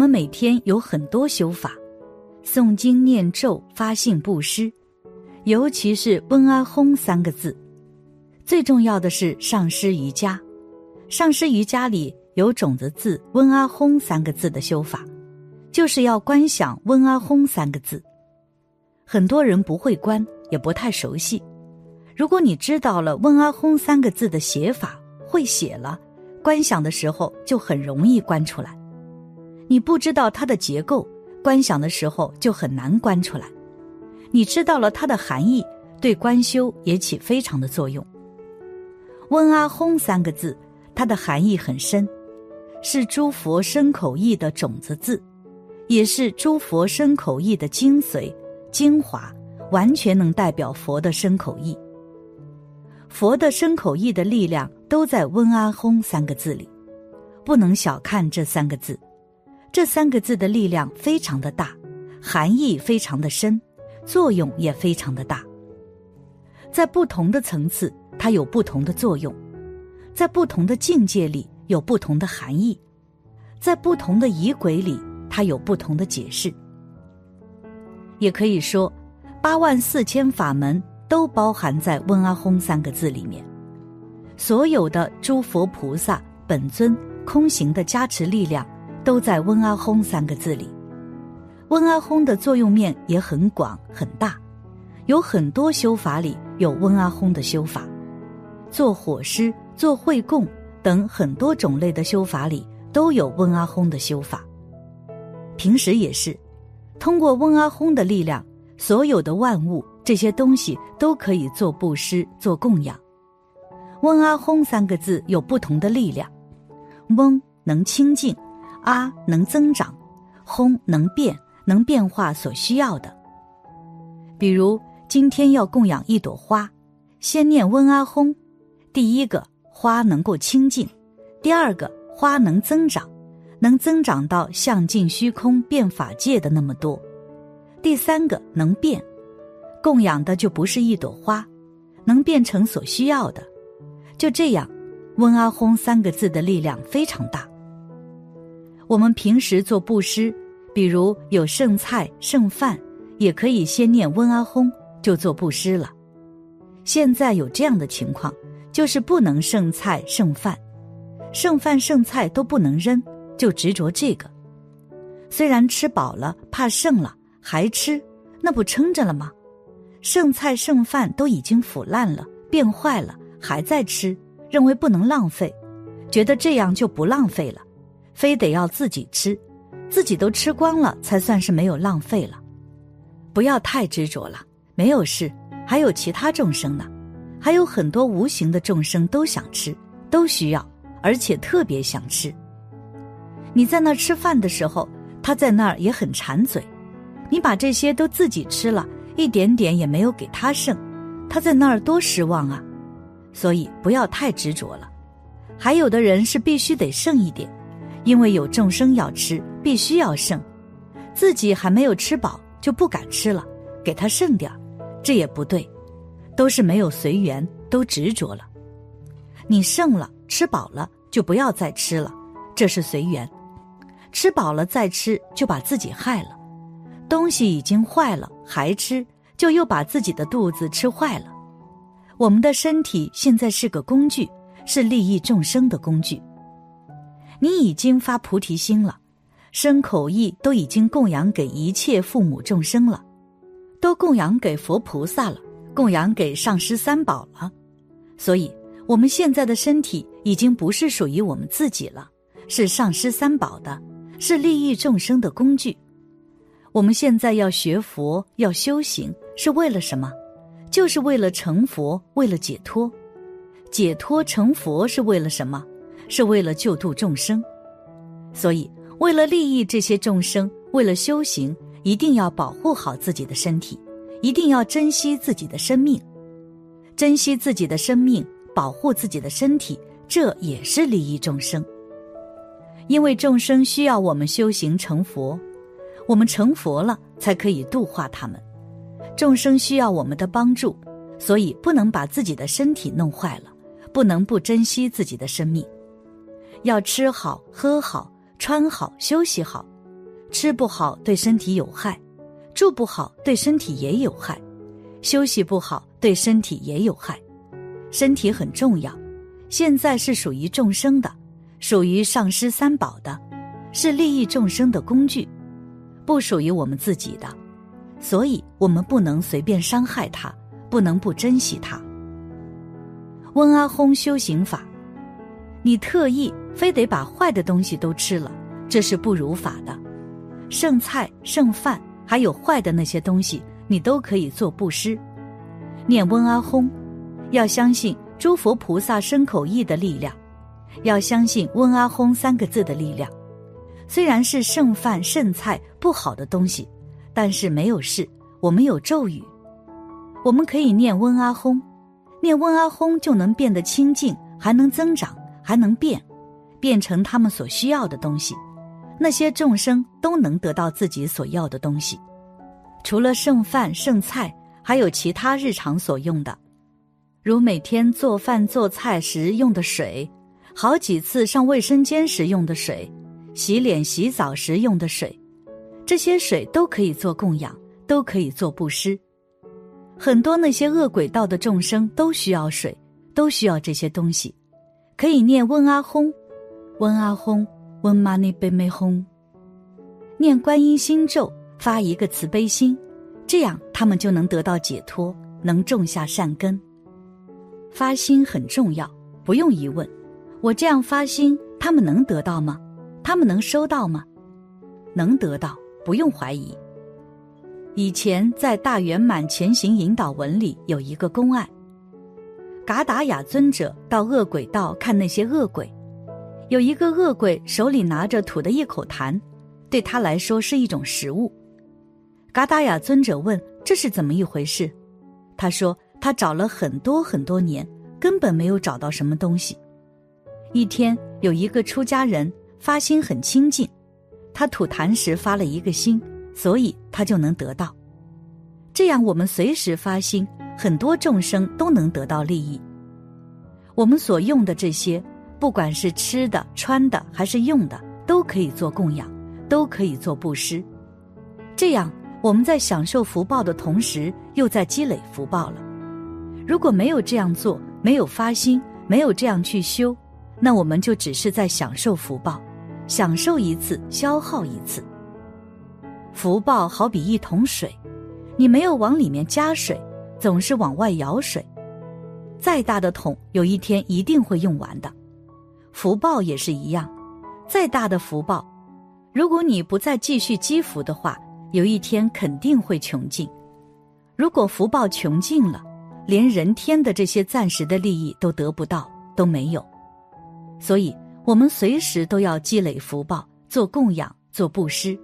我们每天有很多修法，诵经念咒、发信布施，尤其是温阿吽三个字。最重要的是上师瑜伽，上师瑜伽里有种子字温阿吽三个字的修法，就是要观想温阿吽三个字。很多人不会观，也不太熟悉。如果你知道了温阿吽三个字的写法，会写了，观想的时候就很容易观出来。你不知道它的结构，观想的时候就很难观出来。你知道了它的含义，对观修也起非常的作用。温阿吽三个字，它的含义很深，是诸佛身口意的种子字，也是诸佛身口意的精髓、精华，完全能代表佛的身口意。佛的身口意的力量都在温阿吽三个字里，不能小看这三个字。这三个字的力量非常的大，含义非常的深，作用也非常的大。在不同的层次，它有不同的作用；在不同的境界里，有不同的含义；在不同的仪轨里，它有不同的解释。也可以说，八万四千法门都包含在“温阿吽”三个字里面。所有的诸佛菩萨本尊空行的加持力量。都在温阿吽三个字里，温阿吽的作用面也很广很大，有很多修法里有温阿吽的修法，做火施、做会供等很多种类的修法里都有温阿吽的修法。平时也是，通过温阿吽的力量，所有的万物这些东西都可以做布施、做供养。温阿吽三个字有不同的力量，温能清净。阿能增长，轰能变，能变化所需要的。比如今天要供养一朵花，先念温阿吽，第一个花能够清净，第二个花能增长，能增长到像尽虚空变法界的那么多，第三个能变，供养的就不是一朵花，能变成所需要的。就这样，温阿吽三个字的力量非常大。我们平时做布施，比如有剩菜剩饭，也可以先念温阿吽就做布施了。现在有这样的情况，就是不能剩菜剩饭，剩饭剩菜都不能扔，就执着这个。虽然吃饱了，怕剩了还吃，那不撑着了吗？剩菜剩饭都已经腐烂了、变坏了，还在吃，认为不能浪费，觉得这样就不浪费了。非得要自己吃，自己都吃光了，才算是没有浪费了。不要太执着了，没有事，还有其他众生呢，还有很多无形的众生都想吃，都需要，而且特别想吃。你在那儿吃饭的时候，他在那儿也很馋嘴，你把这些都自己吃了，一点点也没有给他剩，他在那儿多失望啊！所以不要太执着了。还有的人是必须得剩一点。因为有众生要吃，必须要剩，自己还没有吃饱就不敢吃了，给他剩点这也不对，都是没有随缘，都执着了。你剩了，吃饱了就不要再吃了，这是随缘；吃饱了再吃就把自己害了，东西已经坏了还吃，就又把自己的肚子吃坏了。我们的身体现在是个工具，是利益众生的工具。你已经发菩提心了，身口意都已经供养给一切父母众生了，都供养给佛菩萨了，供养给上师三宝了，所以我们现在的身体已经不是属于我们自己了，是上师三宝的，是利益众生的工具。我们现在要学佛，要修行，是为了什么？就是为了成佛，为了解脱。解脱成佛是为了什么？是为了救度众生，所以为了利益这些众生，为了修行，一定要保护好自己的身体，一定要珍惜自己的生命，珍惜自己的生命，保护自己的身体，这也是利益众生。因为众生需要我们修行成佛，我们成佛了才可以度化他们。众生需要我们的帮助，所以不能把自己的身体弄坏了，不能不珍惜自己的生命。要吃好、喝好、穿好、休息好，吃不好对身体有害，住不好对身体也有害，休息不好对身体也有害。身体很重要，现在是属于众生的，属于上师三宝的，是利益众生的工具，不属于我们自己的，所以我们不能随便伤害它，不能不珍惜它。温阿轰修行法，你特意非得把坏的东西都吃了，这是不如法的。剩菜剩饭还有坏的那些东西，你都可以做布施。念温阿訇，要相信诸佛菩萨身口意的力量，要相信温阿訇三个字的力量。虽然是剩饭剩菜不好的东西，但是没有事，我们有咒语，我们可以念温阿訇。念温阿訇就能变得清净，还能增长，还能变，变成他们所需要的东西。那些众生都能得到自己所要的东西。除了剩饭剩菜，还有其他日常所用的，如每天做饭做菜时用的水，好几次上卫生间时用的水，洗脸洗澡时用的水，这些水都可以做供养，都可以做布施。很多那些恶鬼道的众生都需要水，都需要这些东西，可以念温阿訇，温阿訇，温玛尼贝美吽，念观音心咒，发一个慈悲心，这样他们就能得到解脱，能种下善根。发心很重要，不用疑问，我这样发心，他们能得到吗？他们能收到吗？能得到，不用怀疑。以前在大圆满前行引导文里有一个公案：嘎达雅尊者到恶鬼道看那些恶鬼，有一个恶鬼手里拿着吐的一口痰，对他来说是一种食物。嘎达雅尊者问：“这是怎么一回事？”他说：“他找了很多很多年，根本没有找到什么东西。一天，有一个出家人发心很清净，他吐痰时发了一个心。”所以他就能得到，这样我们随时发心，很多众生都能得到利益。我们所用的这些，不管是吃的、穿的还是用的，都可以做供养，都可以做布施。这样我们在享受福报的同时，又在积累福报了。如果没有这样做，没有发心，没有这样去修，那我们就只是在享受福报，享受一次，消耗一次。福报好比一桶水，你没有往里面加水，总是往外舀水。再大的桶，有一天一定会用完的。福报也是一样，再大的福报，如果你不再继续积福的话，有一天肯定会穷尽。如果福报穷尽了，连人天的这些暂时的利益都得不到，都没有。所以，我们随时都要积累福报，做供养，做布施。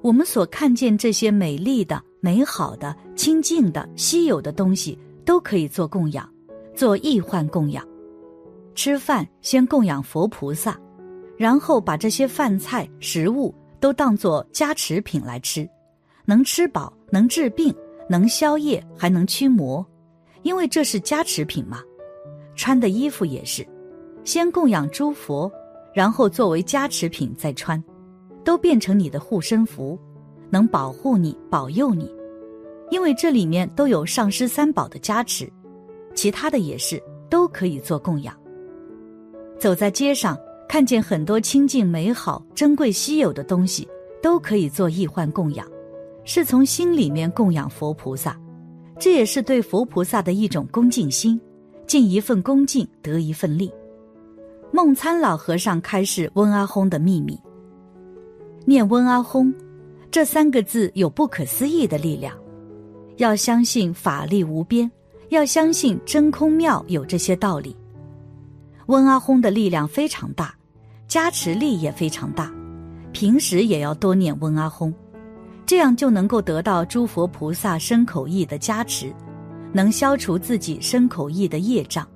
我们所看见这些美丽的、美好的、清净的、稀有的东西，都可以做供养，做易幻供养。吃饭先供养佛菩萨，然后把这些饭菜食物都当作加持品来吃，能吃饱，能治病，能消业，还能驱魔，因为这是加持品嘛。穿的衣服也是，先供养诸佛，然后作为加持品再穿。都变成你的护身符，能保护你、保佑你，因为这里面都有上师三宝的加持，其他的也是都可以做供养。走在街上，看见很多清净美好、珍贵稀有的东西，都可以做易幻供养，是从心里面供养佛菩萨，这也是对佛菩萨的一种恭敬心，尽一份恭敬得一份利。梦参老和尚开示温阿訇的秘密。念温阿訇，这三个字有不可思议的力量。要相信法力无边，要相信真空妙有这些道理。温阿訇的力量非常大，加持力也非常大。平时也要多念温阿訇，这样就能够得到诸佛菩萨身口意的加持，能消除自己身口意的业障，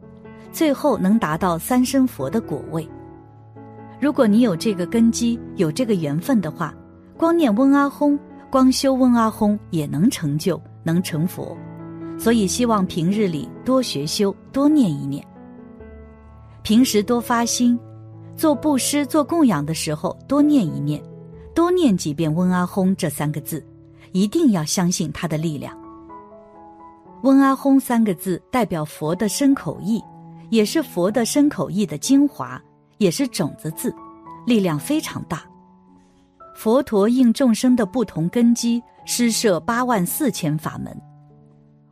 最后能达到三生佛的果位。如果你有这个根基，有这个缘分的话，光念温阿訇，光修温阿訇也能成就，能成佛。所以希望平日里多学修，多念一念。平时多发心，做布施、做供养的时候多念一念，多念几遍“温阿訇”这三个字，一定要相信它的力量。温阿訇三个字代表佛的身口意，也是佛的身口意的精华，也是种子字，力量非常大。佛陀应众生的不同根基，施设八万四千法门，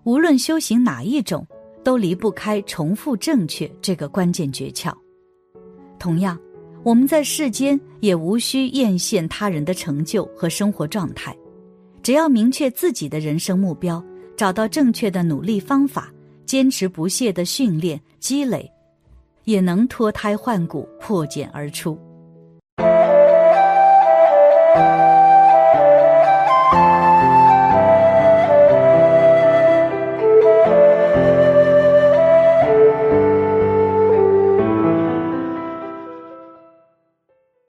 无论修行哪一种，都离不开重复正确这个关键诀窍。同样，我们在世间也无需艳羡他人的成就和生活状态，只要明确自己的人生目标。找到正确的努力方法，坚持不懈的训练积累，也能脱胎换骨，破茧而出。